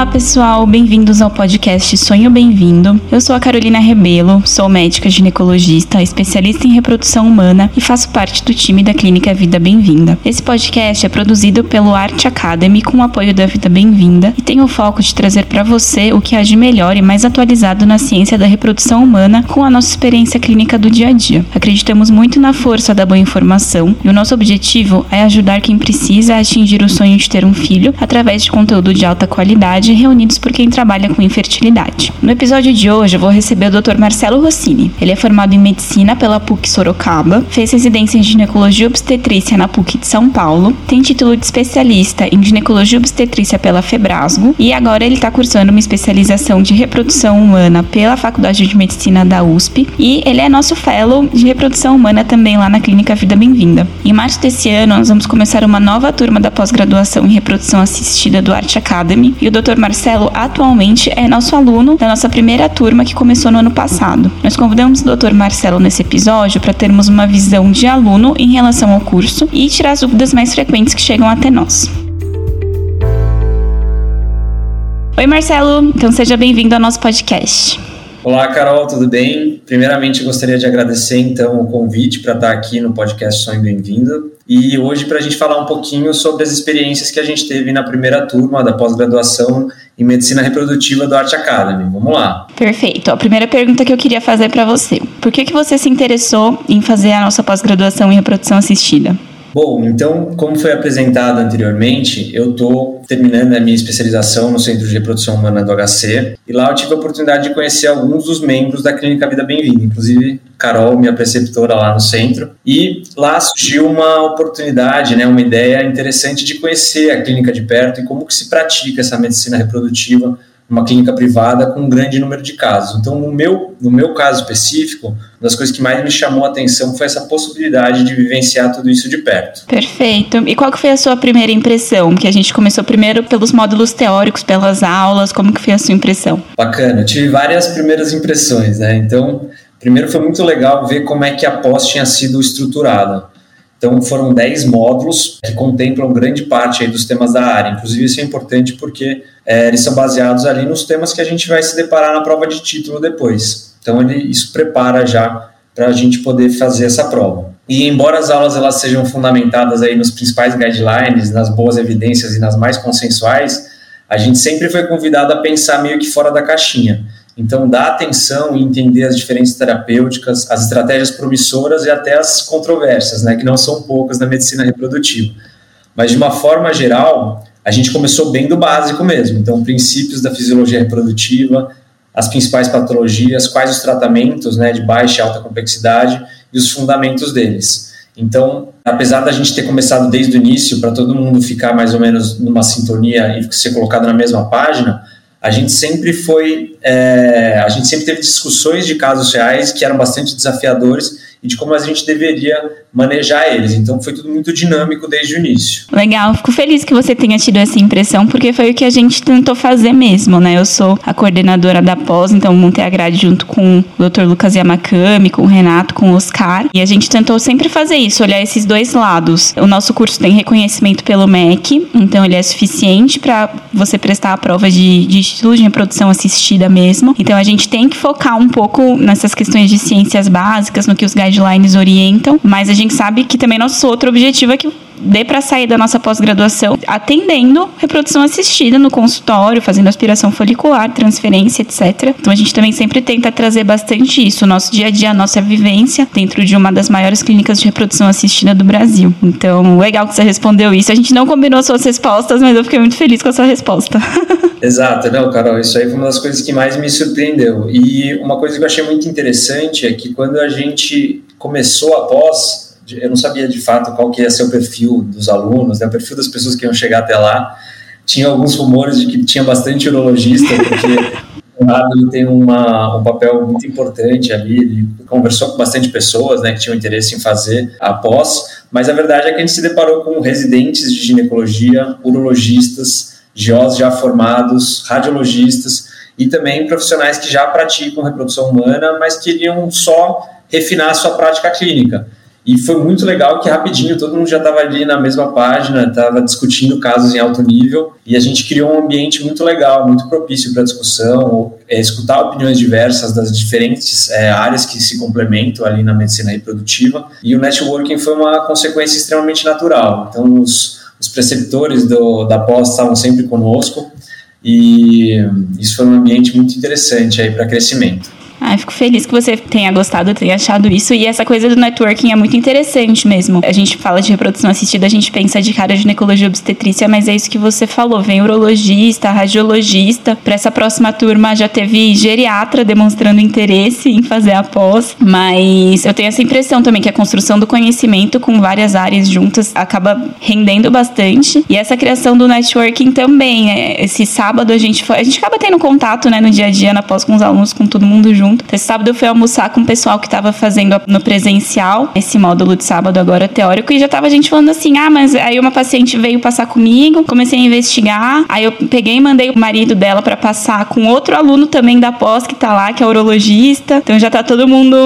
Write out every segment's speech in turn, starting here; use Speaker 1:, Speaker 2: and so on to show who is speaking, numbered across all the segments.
Speaker 1: Olá, pessoal, bem-vindos ao podcast Sonho Bem-vindo. Eu sou a Carolina Rebelo, sou médica ginecologista, especialista em reprodução humana e faço parte do time da Clínica Vida Bem-vinda. Esse podcast é produzido pelo Art Academy com o apoio da Vida Bem-vinda e tem o foco de trazer para você o que há de melhor e mais atualizado na ciência da reprodução humana com a nossa experiência clínica do dia a dia. Acreditamos muito na força da boa informação e o nosso objetivo é ajudar quem precisa a atingir o sonho de ter um filho através de conteúdo de alta qualidade reunidos por quem trabalha com infertilidade. No episódio de hoje eu vou receber o Dr. Marcelo Rossini. Ele é formado em medicina pela PUC Sorocaba, fez residência em ginecologia obstetrícia na PUC de São Paulo, tem título de especialista em ginecologia obstetrícia pela Febrasgo e agora ele está cursando uma especialização de reprodução humana pela Faculdade de Medicina da USP e ele é nosso fellow de reprodução humana também lá na Clínica Vida Bem-vinda. Em março desse ano nós vamos começar uma nova turma da pós-graduação em reprodução assistida do Arte Academy e o Dr. Marcelo atualmente é nosso aluno da nossa primeira turma que começou no ano passado. Nós convidamos o Dr. Marcelo nesse episódio para termos uma visão de aluno em relação ao curso e tirar as dúvidas mais frequentes que chegam até nós. Oi, Marcelo, então seja bem-vindo ao nosso podcast.
Speaker 2: Olá, Carol, tudo bem? Primeiramente, gostaria de agradecer então o convite para estar aqui no podcast Sonho Bem-vindo e hoje para a gente falar um pouquinho sobre as experiências que a gente teve na primeira turma da pós-graduação em Medicina Reprodutiva do Art Academy. Vamos lá.
Speaker 1: Perfeito. A primeira pergunta que eu queria fazer para você: por que, que você se interessou em fazer a nossa pós-graduação em reprodução assistida?
Speaker 2: Bom, então, como foi apresentado anteriormente, eu estou terminando a minha especialização no Centro de Reprodução Humana do HC e lá eu tive a oportunidade de conhecer alguns dos membros da Clínica Vida Bem-vinda, inclusive Carol, minha preceptora lá no centro, e lá surgiu uma oportunidade, né, uma ideia interessante de conhecer a clínica de perto e como que se pratica essa medicina reprodutiva uma clínica privada com um grande número de casos. Então, no meu, no meu caso específico, uma das coisas que mais me chamou a atenção foi essa possibilidade de vivenciar tudo isso de perto.
Speaker 1: Perfeito. E qual que foi a sua primeira impressão? Que a gente começou primeiro pelos módulos teóricos, pelas aulas, como que foi a sua impressão?
Speaker 2: Bacana, eu tive várias primeiras impressões, né? Então, primeiro foi muito legal ver como é que a pós tinha sido estruturada. Então, foram 10 módulos que contemplam grande parte dos temas da área. Inclusive, isso é importante porque é, eles são baseados ali nos temas que a gente vai se deparar na prova de título depois. Então, ele, isso prepara já para a gente poder fazer essa prova. E embora as aulas elas sejam fundamentadas aí nos principais guidelines, nas boas evidências e nas mais consensuais, a gente sempre foi convidado a pensar meio que fora da caixinha. Então, dar atenção e entender as diferentes terapêuticas, as estratégias promissoras e até as controvérsias, né, que não são poucas na medicina reprodutiva. Mas, de uma forma geral, a gente começou bem do básico mesmo. Então, princípios da fisiologia reprodutiva, as principais patologias, quais os tratamentos né, de baixa e alta complexidade e os fundamentos deles. Então, apesar da gente ter começado desde o início para todo mundo ficar mais ou menos numa sintonia e ser colocado na mesma página, a gente sempre foi, é, a gente sempre teve discussões de casos reais que eram bastante desafiadores e de como a gente deveria manejar eles. Então foi tudo muito dinâmico desde o início.
Speaker 1: Legal, fico feliz que você tenha tido essa impressão, porque foi o que a gente tentou fazer mesmo, né? Eu sou a coordenadora da pós, então montei a grade junto com o Dr. Lucas Yamakami, com o Renato, com o Oscar, e a gente tentou sempre fazer isso, olhar esses dois lados. O nosso curso tem reconhecimento pelo MEC, então ele é suficiente para você prestar a prova de, de título de reprodução assistida mesmo. Então a gente tem que focar um pouco nessas questões de ciências básicas, no que os guidelines orientam, mas a gente sabe que também nosso outro objetivo é que dê para sair da nossa pós-graduação atendendo reprodução assistida no consultório, fazendo aspiração folicular, transferência, etc. Então a gente também sempre tenta trazer bastante isso, nosso dia a dia, nossa vivência dentro de uma das maiores clínicas de reprodução assistida do Brasil. Então, legal que você respondeu isso. A gente não combinou suas respostas, mas eu fiquei muito feliz com a sua resposta.
Speaker 2: Exato, não, Carol, isso aí foi uma das coisas que mais me surpreendeu. E uma coisa que eu achei muito interessante é que quando a gente começou a pós, eu não sabia de fato qual que ia ser o perfil dos alunos, né, o perfil das pessoas que iam chegar até lá. Tinha alguns rumores de que tinha bastante urologista, porque o lado tem uma, um papel muito importante ali, ele conversou com bastante pessoas né, que tinham interesse em fazer a pós, mas a verdade é que a gente se deparou com residentes de ginecologia, urologistas, GOs já formados, radiologistas e também profissionais que já praticam reprodução humana, mas queriam só refinar a sua prática clínica. E foi muito legal que rapidinho todo mundo já estava ali na mesma página, estava discutindo casos em alto nível e a gente criou um ambiente muito legal, muito propício para discussão, é, escutar opiniões diversas das diferentes é, áreas que se complementam ali na medicina reprodutiva. E o networking foi uma consequência extremamente natural. Então, os, os preceptores do, da pós estavam sempre conosco e isso foi um ambiente muito interessante aí para crescimento.
Speaker 1: Ah, fico feliz que você tenha gostado, tenha achado isso. E essa coisa do networking é muito interessante mesmo. A gente fala de reprodução assistida, a gente pensa de cara ginecologia obstetrícia, mas é isso que você falou. Vem urologista, radiologista. Para essa próxima turma já teve geriatra demonstrando interesse em fazer a pós. Mas eu tenho essa impressão também que a construção do conhecimento com várias áreas juntas acaba rendendo bastante. E essa criação do networking também. É, esse sábado a gente foi. A gente acaba tendo contato né, no dia a dia na pós com os alunos, com todo mundo junto Esse sábado eu fui almoçar com o pessoal que estava fazendo no presencial, esse módulo de sábado agora teórico, e já tava a gente falando assim: ah, mas aí uma paciente veio passar comigo, comecei a investigar, aí eu peguei e mandei o marido dela para passar com outro aluno também da pós que tá lá, que é urologista. Então já tá todo mundo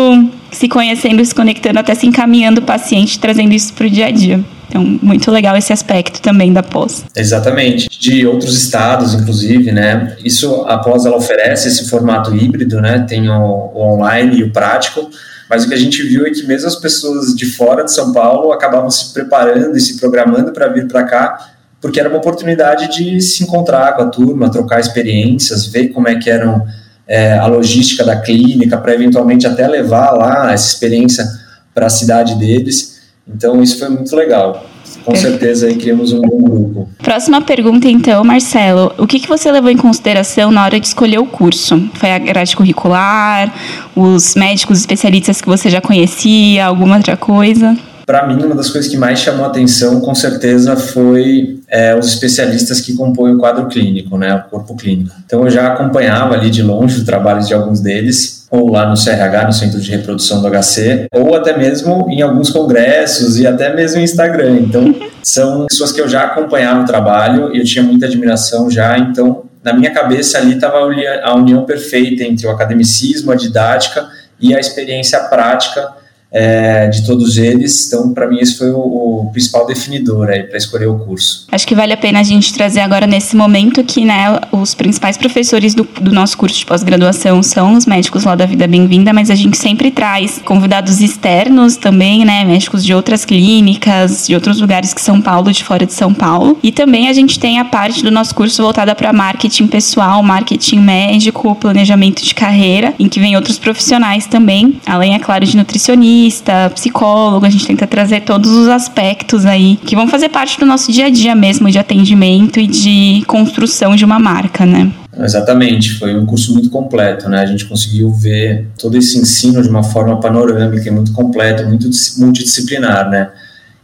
Speaker 1: se conhecendo, se conectando, até se encaminhando o paciente, trazendo isso pro dia a dia. Então, muito legal esse aspecto também da pós.
Speaker 2: Exatamente. De outros estados, inclusive, né? Isso, a pós, ela oferece esse formato híbrido, né? Tem o, o online e o prático, mas o que a gente viu é que mesmo as pessoas de fora de São Paulo acabavam se preparando e se programando para vir para cá, porque era uma oportunidade de se encontrar com a turma, trocar experiências, ver como é que eram é, a logística da clínica, para eventualmente até levar lá essa experiência para a cidade deles. Então isso foi muito legal. Com certeza aí criamos um bom grupo.
Speaker 1: Próxima pergunta então, Marcelo. O que, que você levou em consideração na hora de escolher o curso? Foi a grade curricular, os médicos especialistas que você já conhecia, alguma outra coisa?
Speaker 2: Para mim, uma das coisas que mais chamou a atenção, com certeza, foi é, os especialistas que compõem o quadro clínico, né, o corpo clínico. Então, eu já acompanhava ali de longe o trabalho de alguns deles, ou lá no CRH, no Centro de Reprodução do HC, ou até mesmo em alguns congressos e até mesmo em Instagram. Então, são pessoas que eu já acompanhava o trabalho e eu tinha muita admiração já. Então, na minha cabeça ali estava a união perfeita entre o academicismo, a didática e a experiência prática é, de todos eles. Então, para mim, esse foi o, o principal definidor aí para escolher o curso.
Speaker 1: Acho que vale a pena a gente trazer agora nesse momento que né, os principais professores do, do nosso curso de pós-graduação são os médicos lá da Vida Bem-vinda, mas a gente sempre traz convidados externos também, né, médicos de outras clínicas, de outros lugares que São Paulo, de fora de São Paulo. E também a gente tem a parte do nosso curso voltada para marketing pessoal, marketing médico, planejamento de carreira, em que vem outros profissionais também, além, é claro, de nutricionistas nutricionista, psicólogo, a gente tenta trazer todos os aspectos aí que vão fazer parte do nosso dia a dia mesmo de atendimento e de construção de uma marca, né?
Speaker 2: Exatamente, foi um curso muito completo, né? A gente conseguiu ver todo esse ensino de uma forma panorâmica e muito completo, muito multidisciplinar, né?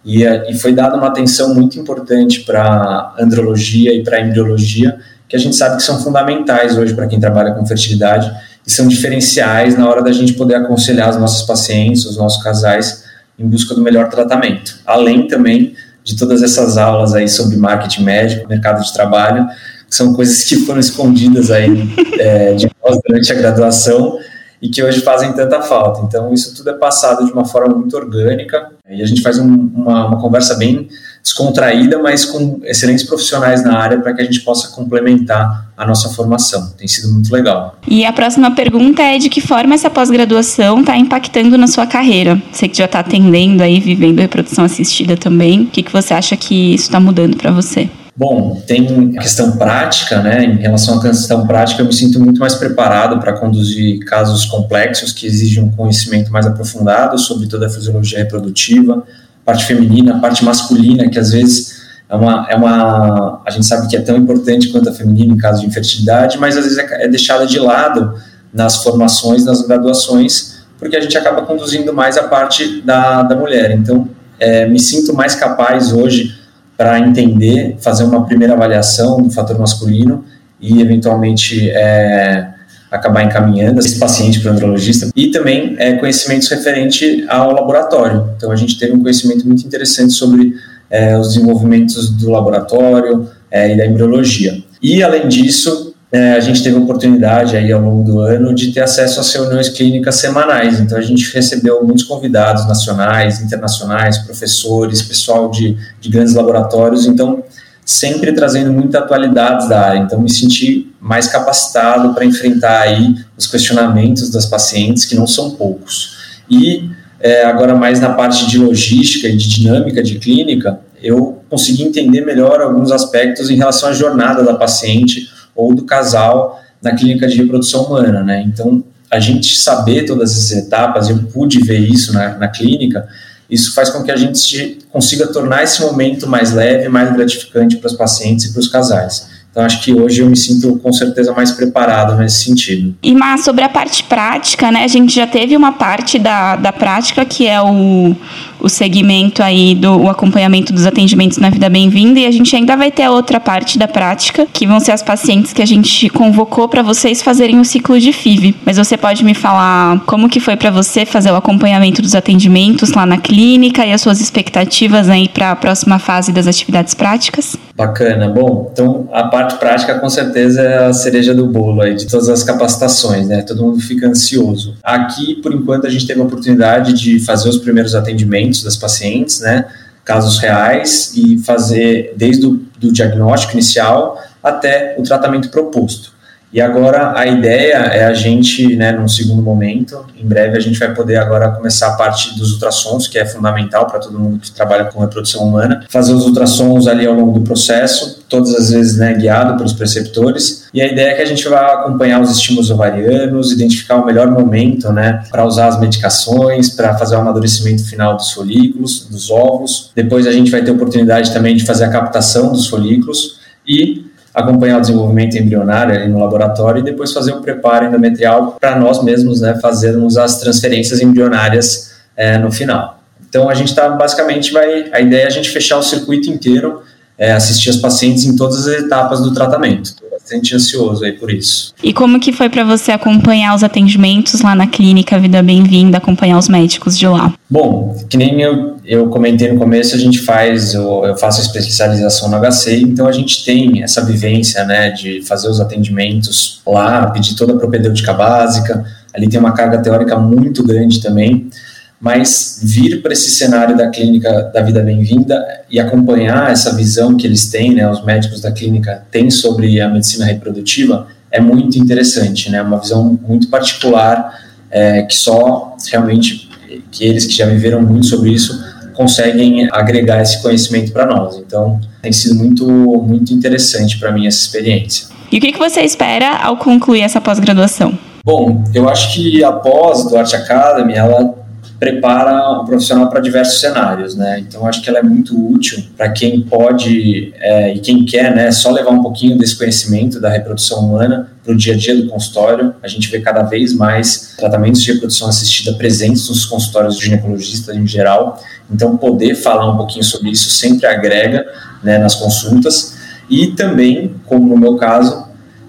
Speaker 2: E, e foi dada uma atenção muito importante para andrologia e para embriologia, que a gente sabe que são fundamentais hoje para quem trabalha com fertilidade que são diferenciais na hora da gente poder aconselhar os nossos pacientes, os nossos casais, em busca do melhor tratamento. Além também de todas essas aulas aí sobre marketing médico, mercado de trabalho, que são coisas que foram escondidas aí é, de nós durante a graduação e que hoje fazem tanta falta. Então, isso tudo é passado de uma forma muito orgânica e a gente faz um, uma, uma conversa bem descontraída, mas com excelentes profissionais na área para que a gente possa complementar a nossa formação. Tem sido muito legal.
Speaker 1: E a próxima pergunta é de que forma essa pós-graduação está impactando na sua carreira? Você que já está atendendo aí, vivendo reprodução assistida também, o que, que você acha que isso está mudando para você?
Speaker 2: Bom, tem a questão prática, né? Em relação à questão prática, eu me sinto muito mais preparado para conduzir casos complexos que exigem um conhecimento mais aprofundado sobre toda a fisiologia reprodutiva, parte feminina, parte masculina, que às vezes é uma, é uma. A gente sabe que é tão importante quanto a feminina em caso de infertilidade, mas às vezes é, é deixada de lado nas formações, nas graduações, porque a gente acaba conduzindo mais a parte da, da mulher. Então, é, me sinto mais capaz hoje para entender, fazer uma primeira avaliação do fator masculino e, eventualmente, é, acabar encaminhando esse paciente para o andrologista e também é, conhecimentos referente ao laboratório. Então a gente teve um conhecimento muito interessante sobre é, os desenvolvimentos do laboratório é, e da embriologia. E além disso, é, a gente teve a oportunidade aí ao longo do ano de ter acesso às reuniões clínicas semanais. Então a gente recebeu muitos convidados nacionais, internacionais, professores, pessoal de, de grandes laboratórios. Então sempre trazendo muita atualidade da área. Então me senti mais capacitado para enfrentar aí os questionamentos das pacientes que não são poucos. E é, agora mais na parte de logística e de dinâmica de clínica, eu consegui entender melhor alguns aspectos em relação à jornada da paciente ou do casal na clínica de reprodução humana, né? Então, a gente saber todas essas etapas, eu pude ver isso na, na clínica, isso faz com que a gente consiga tornar esse momento mais leve, mais gratificante para os pacientes e para os casais. Então, acho que hoje eu me sinto com certeza mais preparado nesse sentido.
Speaker 1: E, Mas, sobre a parte prática, né? A gente já teve uma parte da, da prática que é o, o segmento aí do o acompanhamento dos atendimentos na Vida Bem-vinda e a gente ainda vai ter a outra parte da prática, que vão ser as pacientes que a gente convocou para vocês fazerem o ciclo de FIV. Mas você pode me falar como que foi para você fazer o acompanhamento dos atendimentos lá na clínica e as suas expectativas aí para a próxima fase das atividades práticas?
Speaker 2: Bacana. Bom, então a parte prática com certeza é a cereja do bolo aí de todas as capacitações, né? Todo mundo fica ansioso. Aqui, por enquanto, a gente teve a oportunidade de fazer os primeiros atendimentos das pacientes, né? Casos reais e fazer desde o do diagnóstico inicial até o tratamento proposto. E agora a ideia é a gente, né, num segundo momento, em breve a gente vai poder agora começar a parte dos ultrassons, que é fundamental para todo mundo que trabalha com reprodução humana, fazer os ultrassons ali ao longo do processo, todas as vezes, né, guiado pelos preceptores. E a ideia é que a gente vai acompanhar os estímulos ovarianos, identificar o melhor momento, né, para usar as medicações, para fazer o amadurecimento final dos folículos, dos ovos. Depois a gente vai ter oportunidade também de fazer a captação dos folículos e acompanhar o desenvolvimento embrionário ali no laboratório e depois fazer o preparo endometrial para nós mesmos, né, fazermos as transferências embrionárias é, no final. Então a gente está basicamente vai a ideia é a gente fechar o circuito inteiro, é, assistir as pacientes em todas as etapas do tratamento bastante ansioso aí por isso.
Speaker 1: E como que foi para você acompanhar os atendimentos lá na clínica Vida Bem-vinda, acompanhar os médicos de lá?
Speaker 2: Bom, que nem eu, eu comentei no começo, a gente faz, eu, eu faço especialização no HC, então a gente tem essa vivência, né, de fazer os atendimentos lá, pedir toda a propedêutica básica, ali tem uma carga teórica muito grande também, mas vir para esse cenário da clínica da vida bem-vinda e acompanhar essa visão que eles têm, né, os médicos da clínica têm sobre a medicina reprodutiva, é muito interessante, né, uma visão muito particular é, que só realmente que eles que já viveram muito sobre isso conseguem agregar esse conhecimento para nós. Então, tem sido muito muito interessante para mim essa experiência.
Speaker 1: E o que, que você espera ao concluir essa pós-graduação?
Speaker 2: Bom, eu acho que a pós do Art Academy, ela prepara o profissional para diversos cenários, né? Então acho que ela é muito útil para quem pode é, e quem quer, né? Só levar um pouquinho desse conhecimento da reprodução humana para o dia a dia do consultório. A gente vê cada vez mais tratamentos de reprodução assistida presentes nos consultórios de ginecologistas em geral. Então poder falar um pouquinho sobre isso sempre agrega, né? Nas consultas e também, como no meu caso,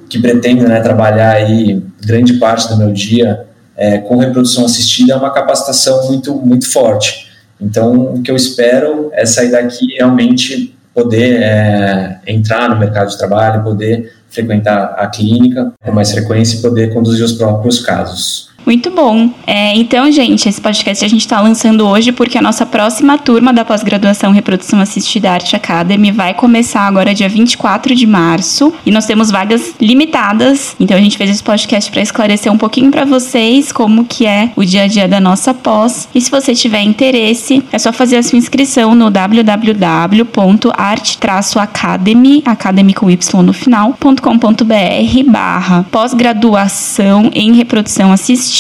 Speaker 2: que pretendo né, trabalhar aí grande parte do meu dia é, com reprodução assistida é uma capacitação muito, muito forte. Então, o que eu espero é sair daqui realmente poder é, entrar no mercado de trabalho, poder frequentar a clínica com mais frequência e poder conduzir os próprios casos.
Speaker 1: Muito bom. É, então, gente, esse podcast a gente está lançando hoje porque a nossa próxima turma da pós-graduação Reprodução Assistida Arte Academy vai começar agora dia 24 de março e nós temos vagas limitadas. Então, a gente fez esse podcast para esclarecer um pouquinho para vocês como que é o dia a dia da nossa pós. E se você tiver interesse, é só fazer a sua inscrição no www.arte-academy, academy com y no final, .com.br barra pós-graduação em reprodução assistida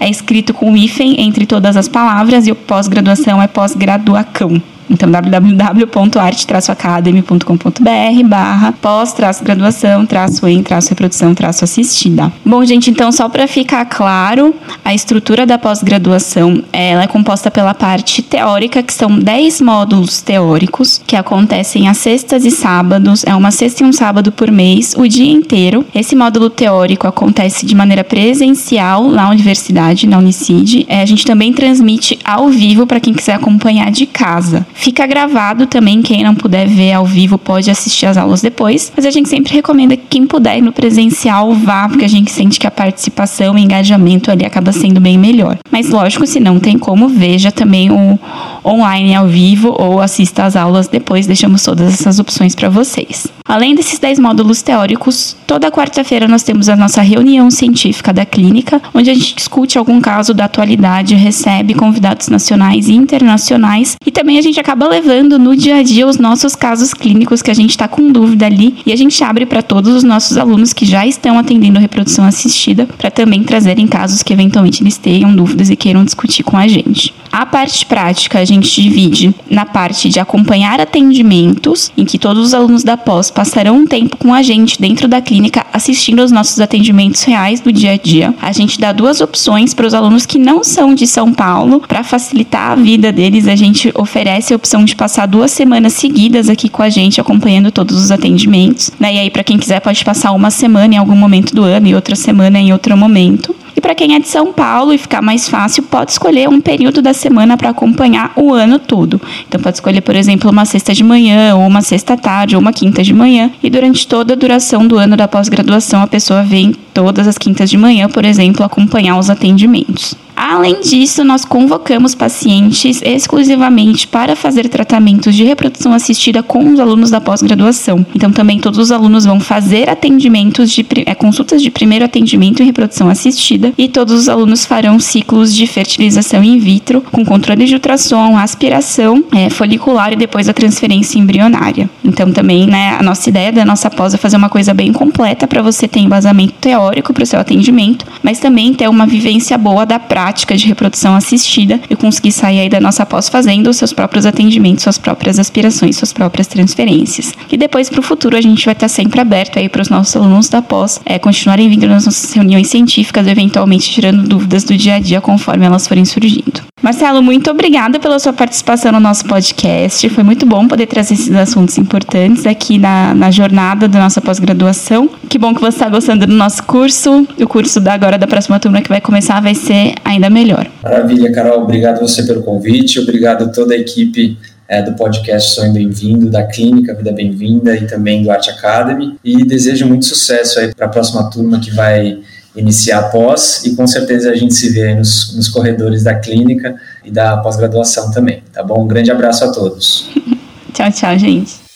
Speaker 1: é escrito com hífen entre todas as palavras e o pós-graduação é pós-graduacão. Então, www.arte-academy.com.br barra pós-graduação, traço em, traço reprodução, traço assistida. Bom, gente, então só para ficar claro, a estrutura da pós-graduação, ela é composta pela parte teórica, que são 10 módulos teóricos, que acontecem às sextas e sábados, é uma sexta e um sábado por mês, o dia inteiro. Esse módulo teórico acontece de maneira presencial na universidade, na Unicid. É, a gente também transmite ao vivo para quem quiser acompanhar de casa Fica gravado também, quem não puder ver ao vivo pode assistir as aulas depois, mas a gente sempre recomenda que quem puder ir no presencial vá, porque a gente sente que a participação e engajamento ali acaba sendo bem melhor. Mas lógico, se não tem como, veja também o online ao vivo ou assista às aulas depois, deixamos todas essas opções para vocês. Além desses 10 módulos teóricos, toda quarta-feira nós temos a nossa reunião científica da clínica, onde a gente discute algum caso da atualidade, recebe convidados nacionais e internacionais e também a gente acaba levando no dia a dia os nossos casos clínicos que a gente está com dúvida ali e a gente abre para todos os nossos alunos que já estão atendendo reprodução assistida para também trazerem casos que eventualmente eles tenham dúvidas e queiram discutir com a gente. A parte prática a gente divide na parte de acompanhar atendimentos, em que todos os alunos da pós passarão um tempo com a gente dentro da clínica assistindo aos nossos atendimentos reais do dia a dia. A gente dá duas opções para os alunos que não são de São Paulo, para facilitar a vida deles, a gente oferece a opção de passar duas semanas seguidas aqui com a gente acompanhando todos os atendimentos. Né? E aí para quem quiser pode passar uma semana em algum momento do ano e outra semana em outro momento. Para quem é de São Paulo e ficar mais fácil, pode escolher um período da semana para acompanhar o ano todo. Então pode escolher, por exemplo, uma sexta de manhã, ou uma sexta tarde, ou uma quinta de manhã. E durante toda a duração do ano da pós-graduação, a pessoa vem todas as quintas de manhã, por exemplo, acompanhar os atendimentos. Além disso, nós convocamos pacientes exclusivamente para fazer tratamentos de reprodução assistida com os alunos da pós-graduação. Então, também todos os alunos vão fazer atendimentos de é, consultas de primeiro atendimento em reprodução assistida e todos os alunos farão ciclos de fertilização in vitro com controle de ultrassom, aspiração é, folicular e depois a transferência embrionária. Então, também, né, a nossa ideia da nossa pós é fazer uma coisa bem completa para você ter embasamento teórico para o seu atendimento, mas também ter uma vivência boa da prática prática de reprodução assistida e conseguir sair aí da nossa pós fazendo os seus próprios atendimentos, suas próprias aspirações, suas próprias transferências. E depois para o futuro a gente vai estar sempre aberto aí para os nossos alunos da pós é, continuarem vindo nas nossas reuniões científicas, eventualmente tirando dúvidas do dia a dia conforme elas forem surgindo. Marcelo, muito obrigada pela sua participação no nosso podcast. Foi muito bom poder trazer esses assuntos importantes aqui na, na jornada da nossa pós-graduação. Que bom que você está gostando do nosso curso. O curso da agora da próxima turma que vai começar vai ser ainda melhor.
Speaker 2: Maravilha, Carol. Obrigado você pelo convite. Obrigado a toda a equipe é, do podcast Sonho Bem-vindo, da Clínica Vida Bem-vinda e também do Arte Academy. E desejo muito sucesso aí para a próxima turma que vai iniciar pós e com certeza a gente se vê nos, nos corredores da clínica e da pós-graduação também, tá bom? Um grande abraço a todos.
Speaker 1: tchau, tchau, gente.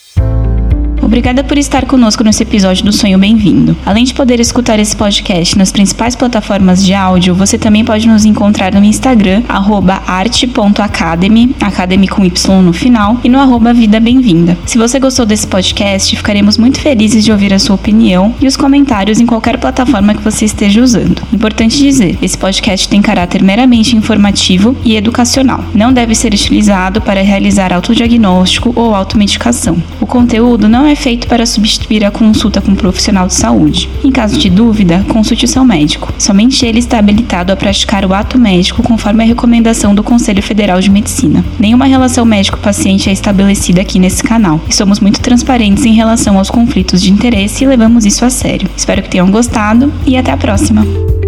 Speaker 1: Obrigada por estar conosco nesse episódio do Sonho Bem-vindo. Além de poder escutar esse podcast nas principais plataformas de áudio, você também pode nos encontrar no Instagram, arte.academy, academy com Y no final, e no arroba Vida Bem-vinda. Se você gostou desse podcast, ficaremos muito felizes de ouvir a sua opinião e os comentários em qualquer plataforma que você esteja usando. Importante dizer, esse podcast tem caráter meramente informativo e educacional. Não deve ser utilizado para realizar autodiagnóstico ou automedicação. O conteúdo não é feito para substituir a consulta com um profissional de saúde. Em caso de dúvida, consulte seu médico. Somente ele está habilitado a praticar o ato médico conforme a recomendação do Conselho Federal de Medicina. Nenhuma relação médico-paciente é estabelecida aqui nesse canal e somos muito transparentes em relação aos conflitos de interesse e levamos isso a sério. Espero que tenham gostado e até a próxima!